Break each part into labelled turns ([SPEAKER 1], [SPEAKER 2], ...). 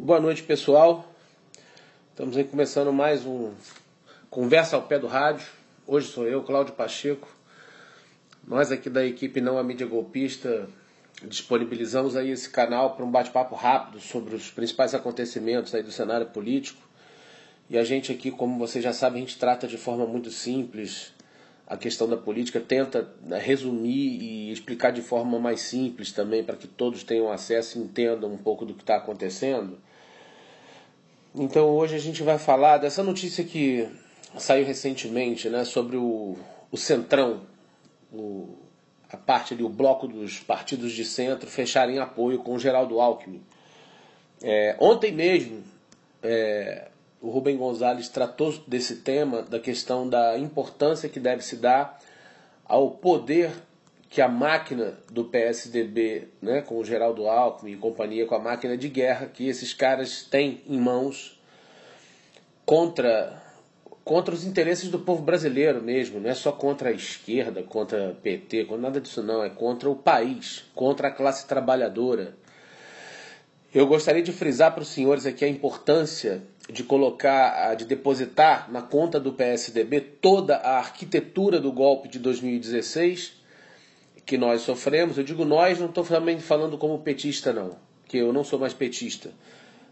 [SPEAKER 1] Boa noite, pessoal. Estamos aí começando mais um Conversa ao Pé do Rádio. Hoje sou eu, Cláudio Pacheco. Nós aqui da equipe Não a Mídia Golpista disponibilizamos aí esse canal para um bate-papo rápido sobre os principais acontecimentos aí do cenário político. E a gente aqui, como vocês já sabem, a gente trata de forma muito simples a questão da política, tenta né, resumir e explicar de forma mais simples também, para que todos tenham acesso e entendam um pouco do que está acontecendo. Então hoje a gente vai falar dessa notícia que saiu recentemente né, sobre o, o Centrão, o, a parte ali, o bloco dos partidos de centro fecharem apoio com o Geraldo Alckmin. É, ontem mesmo, é, o Rubem Gonzalez tratou desse tema, da questão da importância que deve se dar ao poder que a máquina do PSDB, né, com o Geraldo Alckmin e companhia, com a máquina de guerra que esses caras têm em mãos contra contra os interesses do povo brasileiro mesmo, não é só contra a esquerda, contra PT, contra nada disso não, é contra o país, contra a classe trabalhadora. Eu gostaria de frisar para os senhores aqui a importância de colocar, de depositar na conta do PSDB toda a arquitetura do golpe de 2016 que nós sofremos. Eu digo nós, não estou falando como petista não, que eu não sou mais petista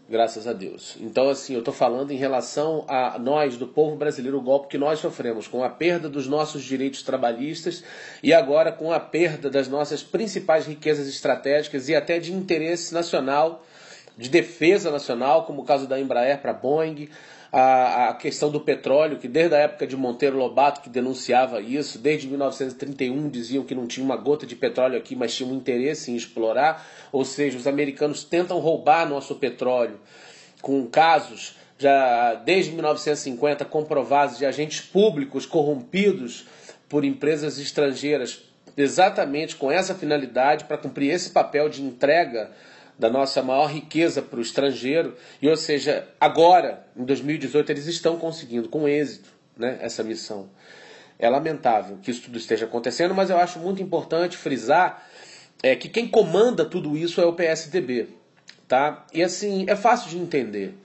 [SPEAKER 1] graças a Deus. Então, assim, eu estou falando em relação a nós, do povo brasileiro, o golpe que nós sofremos, com a perda dos nossos direitos trabalhistas e agora com a perda das nossas principais riquezas estratégicas e até de interesse nacional, de defesa nacional, como o caso da Embraer para a Boeing, a, questão do petróleo, que desde a época de Monteiro Lobato, que denunciava isso, desde 1931 diziam que não tinha uma gota de petróleo aqui, mas tinham um interesse em explorar, ou seja, os americanos tentam roubar nosso petróleo com casos já desde 1950 comprovados de agentes públicos corrompidos por empresas estrangeiras, exatamente com essa finalidade, para cumprir esse papel de entrega da nossa maior riqueza para o estrangeiro, e ou seja, agora, em 2018, eles estão conseguindo com êxito né, essa missão. É lamentável que isso tudo esteja acontecendo, mas eu acho muito importante frisar é, que quem comanda tudo isso é o PSDB. Tá? E assim, é fácil de entender.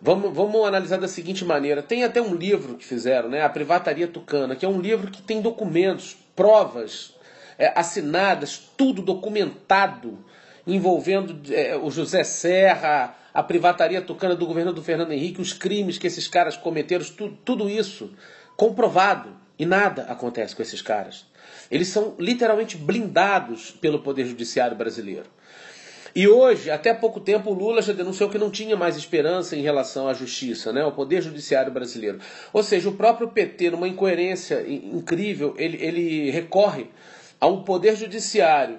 [SPEAKER 1] Vamos, vamos analisar da seguinte maneira: tem até um livro que fizeram, né, A Privataria Tucana, que é um livro que tem documentos, provas é, assinadas, tudo documentado envolvendo é, o José Serra, a privataria tucana do governo do Fernando Henrique, os crimes que esses caras cometeram, tudo, tudo isso comprovado. E nada acontece com esses caras. Eles são literalmente blindados pelo Poder Judiciário brasileiro. E hoje, até pouco tempo, o Lula já denunciou que não tinha mais esperança em relação à justiça, né, ao Poder Judiciário brasileiro. Ou seja, o próprio PT, numa incoerência incrível, ele, ele recorre a um Poder Judiciário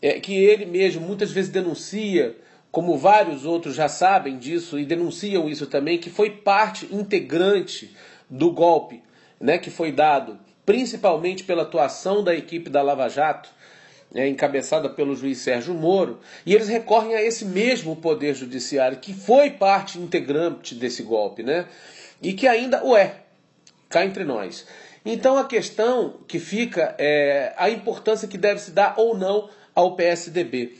[SPEAKER 1] é, que ele mesmo muitas vezes denuncia, como vários outros já sabem disso e denunciam isso também, que foi parte integrante do golpe né, que foi dado, principalmente pela atuação da equipe da Lava Jato, é, encabeçada pelo juiz Sérgio Moro, e eles recorrem a esse mesmo poder judiciário que foi parte integrante desse golpe, né? E que ainda o é, cá entre nós. Então a questão que fica é a importância que deve se dar ou não ao PSDB.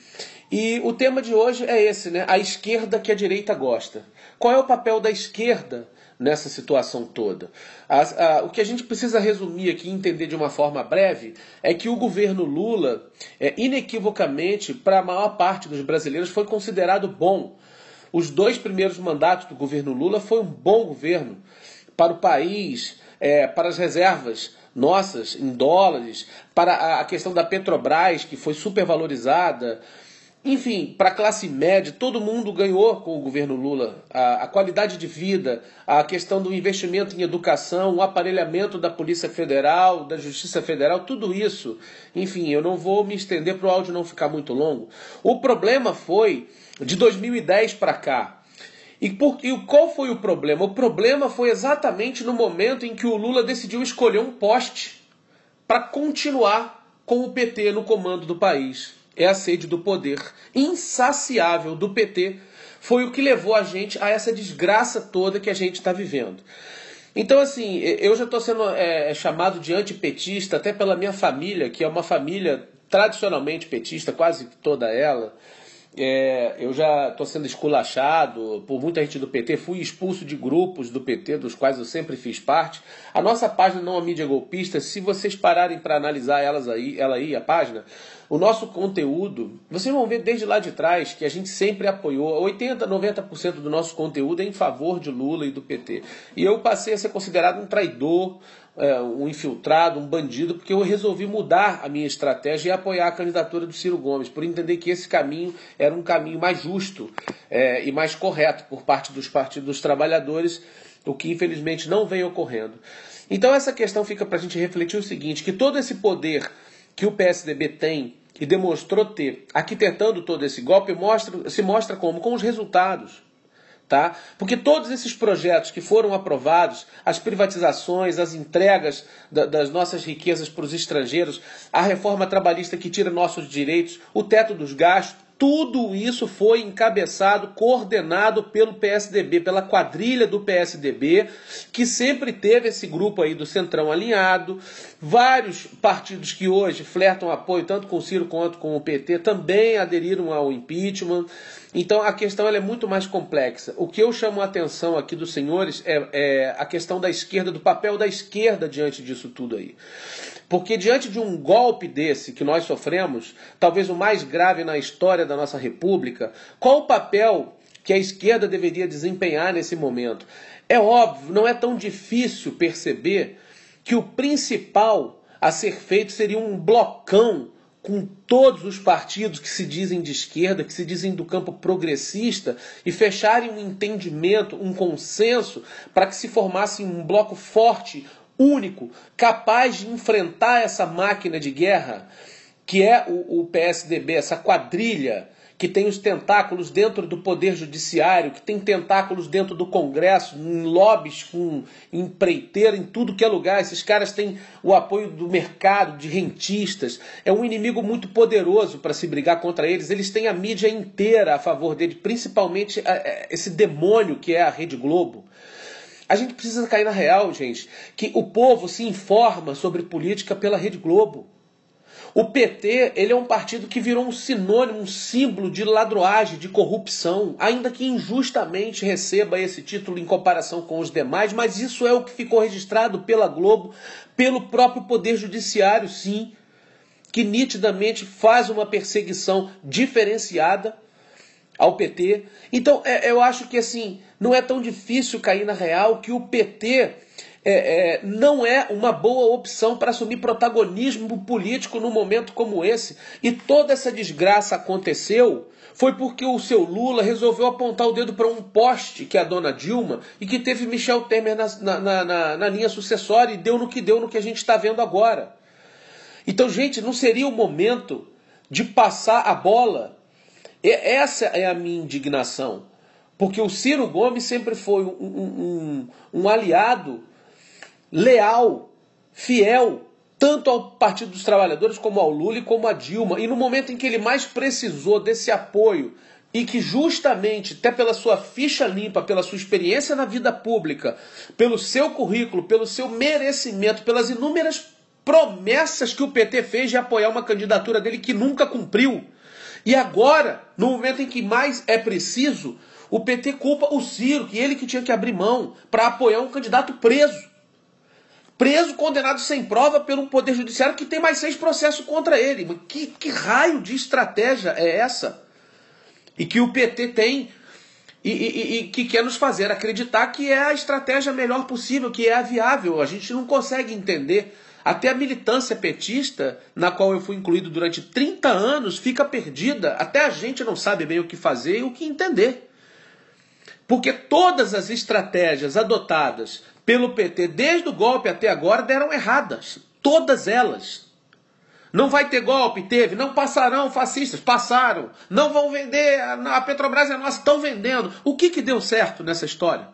[SPEAKER 1] E o tema de hoje é esse, né? A esquerda que a direita gosta. Qual é o papel da esquerda nessa situação toda? A, a, o que a gente precisa resumir aqui e entender de uma forma breve é que o governo Lula, é, inequivocamente, para a maior parte dos brasileiros, foi considerado bom. Os dois primeiros mandatos do governo Lula foi um bom governo para o país, é, para as reservas nossas em dólares, para a questão da Petrobras, que foi supervalorizada. Enfim, para a classe média, todo mundo ganhou com o governo Lula. A, a, qualidade de vida, a questão do investimento em educação, o aparelhamento da Polícia Federal, da Justiça Federal, tudo isso. Enfim, eu não vou me estender para o áudio não ficar muito longo. O problema foi de 2010 para cá. E, por, e qual foi o problema? O problema foi exatamente no momento em que o Lula decidiu escolher um poste para continuar com o PT no comando do país. É a sede do poder insaciável do PT. Foi o que levou a gente a essa desgraça toda que a gente está vivendo. Então, assim, eu já estou sendo é, chamado de antipetista até pela minha família, que é uma família tradicionalmente petista, quase toda ela. É, eu já estou sendo esculachado por muita gente do PT, fui expulso de grupos do PT, dos quais eu sempre fiz parte. A nossa página não é mídia golpista, se vocês pararem para analisar elas aí, ela aí, a página, o nosso conteúdo, vocês vão ver desde lá de trás que a gente sempre apoiou, 80, 90% do nosso conteúdo é em favor de Lula e do PT. E eu passei a ser considerado um traidor, um infiltrado, um bandido, porque eu resolvi mudar a minha estratégia e apoiar a candidatura do Ciro Gomes, por entender que esse caminho era um caminho mais justo é, e mais correto por parte dos partidos dos trabalhadores, o que infelizmente não vem ocorrendo. Então essa questão fica para a gente refletir o seguinte, que todo esse poder que o PSDB tem e demonstrou ter, arquitetando todo esse golpe, mostra, se mostra como? Com os resultados. Tá? Porque todos esses projetos que foram aprovados, as privatizações, as entregas da, das nossas riquezas para os estrangeiros, a reforma trabalhista que tira nossos direitos, o teto dos gastos, tudo isso foi encabeçado, coordenado pelo PSDB, pela quadrilha do PSDB, que sempre teve esse grupo aí do Centrão alinhado. Vários partidos que hoje flertam apoio tanto com o Ciro quanto com o PT também aderiram ao impeachment. Então a questão é muito mais complexa. O que eu chamo a atenção aqui dos senhores é, é a questão da esquerda, do papel da esquerda diante disso tudo aí. Porque diante de um golpe desse que nós sofremos, talvez o mais grave na história da nossa República, qual o papel que a esquerda deveria desempenhar nesse momento? É óbvio, não é tão difícil perceber que o principal a ser feito seria um blocão com todos os partidos que se dizem de esquerda, que se dizem do campo progressista, e fecharem um entendimento, um consenso, para que se formasse um bloco forte, único, capaz de enfrentar essa máquina de guerra que é o, o PSDB, essa quadrilha que tem os tentáculos dentro do Poder Judiciário, que tem tentáculos dentro do Congresso, em lobbies, com empreiteira, em tudo que é lugar. Esses caras têm o apoio do mercado, de rentistas. É um inimigo muito poderoso para se brigar contra eles. Eles têm a mídia inteira a favor dele, principalmente esse demônio que é a Rede Globo. A gente precisa cair na real, gente, que o povo se informa sobre política pela Rede Globo. O PT ele é um partido que virou um sinônimo, um símbolo de ladroagem, de corrupção, ainda que injustamente receba esse título em comparação com os demais, mas isso é o que ficou registrado pela Globo, pelo próprio Poder Judiciário, sim, que nitidamente faz uma perseguição diferenciada ao PT. Então, é, eu acho que assim, não é tão difícil cair na real que o PT é, é, não é uma boa opção para assumir protagonismo político num momento como esse. E toda essa desgraça aconteceu foi porque o seu Lula resolveu apontar o dedo para um poste, que é a dona Dilma, e que teve Michel Temer na, na, na, na linha sucessória e deu no que deu no que a gente está vendo agora. Então, gente, não seria o momento de passar a bola essa é a minha indignação. Porque o Ciro Gomes sempre foi um, um, um, aliado leal, fiel, tanto ao Partido dos Trabalhadores como ao Lula e como a Dilma. E no momento em que ele mais precisou desse apoio e que justamente, até pela sua ficha limpa, pela sua experiência na vida pública, pelo seu currículo, pelo seu merecimento, pelas inúmeras promessas que o PT fez de apoiar uma candidatura dele que nunca cumpriu, e agora, no momento em que mais é preciso, o PT culpa o Ciro, que ele que tinha que abrir mão para apoiar um candidato preso. Preso, condenado sem prova pelo Poder Judiciário que tem mais seis processos contra ele. Que, que raio de estratégia é essa? E que o PT tem e, e, e, que quer nos fazer acreditar que é a estratégia melhor possível, que é a viável. A gente não consegue entender até a militância petista, na qual eu fui incluído durante 30 anos, fica perdida. Até a gente não sabe bem o que fazer e o que entender. Porque todas as estratégias adotadas pelo PT desde o golpe até agora deram erradas. Todas elas. Não vai ter golpe? Teve. Não passarão fascistas? Passaram. Não vão vender. A Petrobras é nossa, estão vendendo. O que, que deu certo nessa história?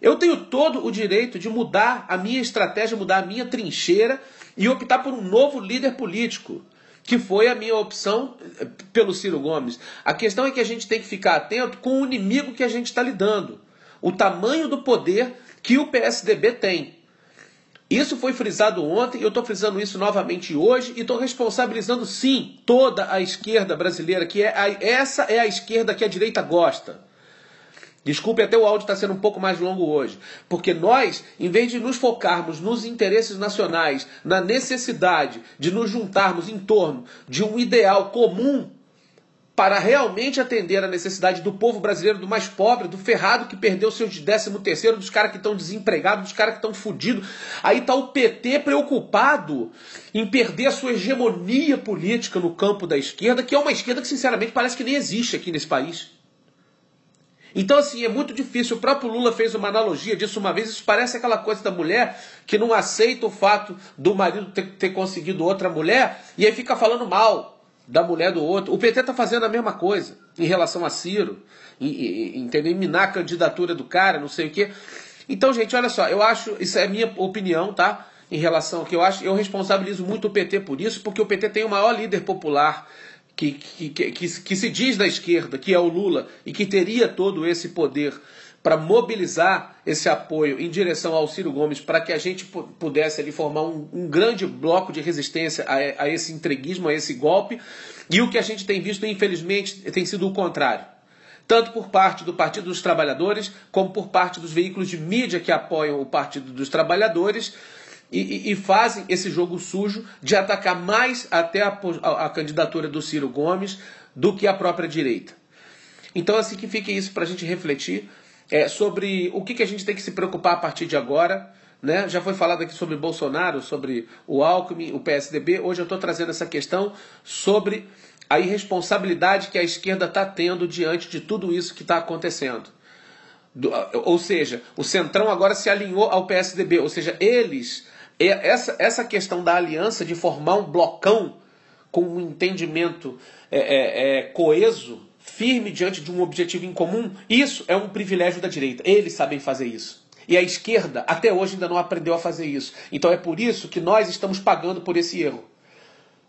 [SPEAKER 1] Eu tenho todo o direito de mudar a minha estratégia, mudar a minha trincheira e optar por um novo líder político, que foi a minha opção eh, pelo Ciro Gomes. A questão é que a gente tem que ficar atento com o inimigo que a gente está lidando, o tamanho do poder que o PSDB tem. Isso foi frisado ontem, eu estou frisando isso novamente hoje e estou responsabilizando sim toda a esquerda brasileira, que é a, essa é a esquerda que a direita gosta. Desculpe, até o áudio está sendo um pouco mais longo hoje. Porque nós, em vez de nos focarmos nos interesses nacionais, na necessidade de nos juntarmos em torno de um ideal comum para realmente atender a necessidade do povo brasileiro, do mais pobre, do ferrado que perdeu seus décimo terceiro, dos caras que estão desempregados, dos caras que estão fodidos. Aí está o PT preocupado em perder a sua hegemonia política no campo da esquerda, que é uma esquerda que sinceramente parece que nem existe aqui nesse país. Então, assim, é muito difícil. O próprio Lula fez uma analogia disso uma vez. Isso parece aquela coisa da mulher que não aceita o fato do marido ter, ter conseguido outra mulher e aí fica falando mal da mulher do outro. O PT está fazendo a mesma coisa em relação a Ciro, entendeu? Minar a candidatura do cara, não sei o quê. Então, gente, olha só, eu acho, isso é minha opinião, tá? Em relação ao que eu acho, eu responsabilizo muito o PT por isso, porque o PT tem o maior líder popular que, que, que, que, que se diz da esquerda, que é o Lula, e que teria todo esse poder para mobilizar esse apoio em direção ao Ciro Gomes para que a gente pudesse ali formar um, um grande bloco de resistência a, a, esse entreguismo, a esse golpe. E o que a gente tem visto, infelizmente, tem sido o contrário. Tanto por parte do Partido dos Trabalhadores, como por parte dos veículos de mídia que apoiam o Partido dos Trabalhadores, e, e, e, fazem esse jogo sujo de atacar mais até a, a, a, candidatura do Ciro Gomes do que a própria direita. Então, assim que fique isso para a gente refletir é, sobre o que, que a gente tem que se preocupar a partir de agora. Né? Já foi falado aqui sobre Bolsonaro, sobre o Alckmin, o PSDB. Hoje eu estou trazendo essa questão sobre a irresponsabilidade que a esquerda está tendo diante de tudo isso que está acontecendo. Do, ou seja, o Centrão agora se alinhou ao PSDB, ou seja, eles. Essa, essa questão da aliança, de formar um blocão com um entendimento é, é, é, coeso, firme diante de um objetivo em comum, isso é um privilégio da direita. Eles sabem fazer isso. E a esquerda até hoje ainda não aprendeu a fazer isso. Então é por isso que nós estamos pagando por esse erro.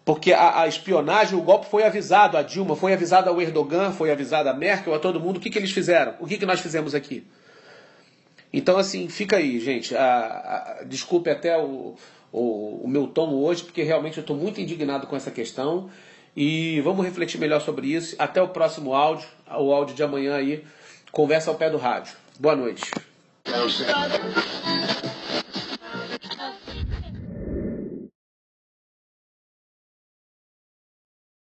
[SPEAKER 1] Porque a, a espionagem, o golpe foi avisado a Dilma, foi avisado ao Erdogan, foi avisado a Merkel, a todo mundo. O que, que eles fizeram? O que, que nós fizemos aqui? Então, assim, fica aí, gente. A, a, desculpe até o, o, o meu tom hoje, porque realmente eu estou muito indignado com essa questão. E vamos refletir melhor sobre isso. Até o próximo áudio, o áudio de amanhã aí. Conversa ao pé do rádio. Boa noite.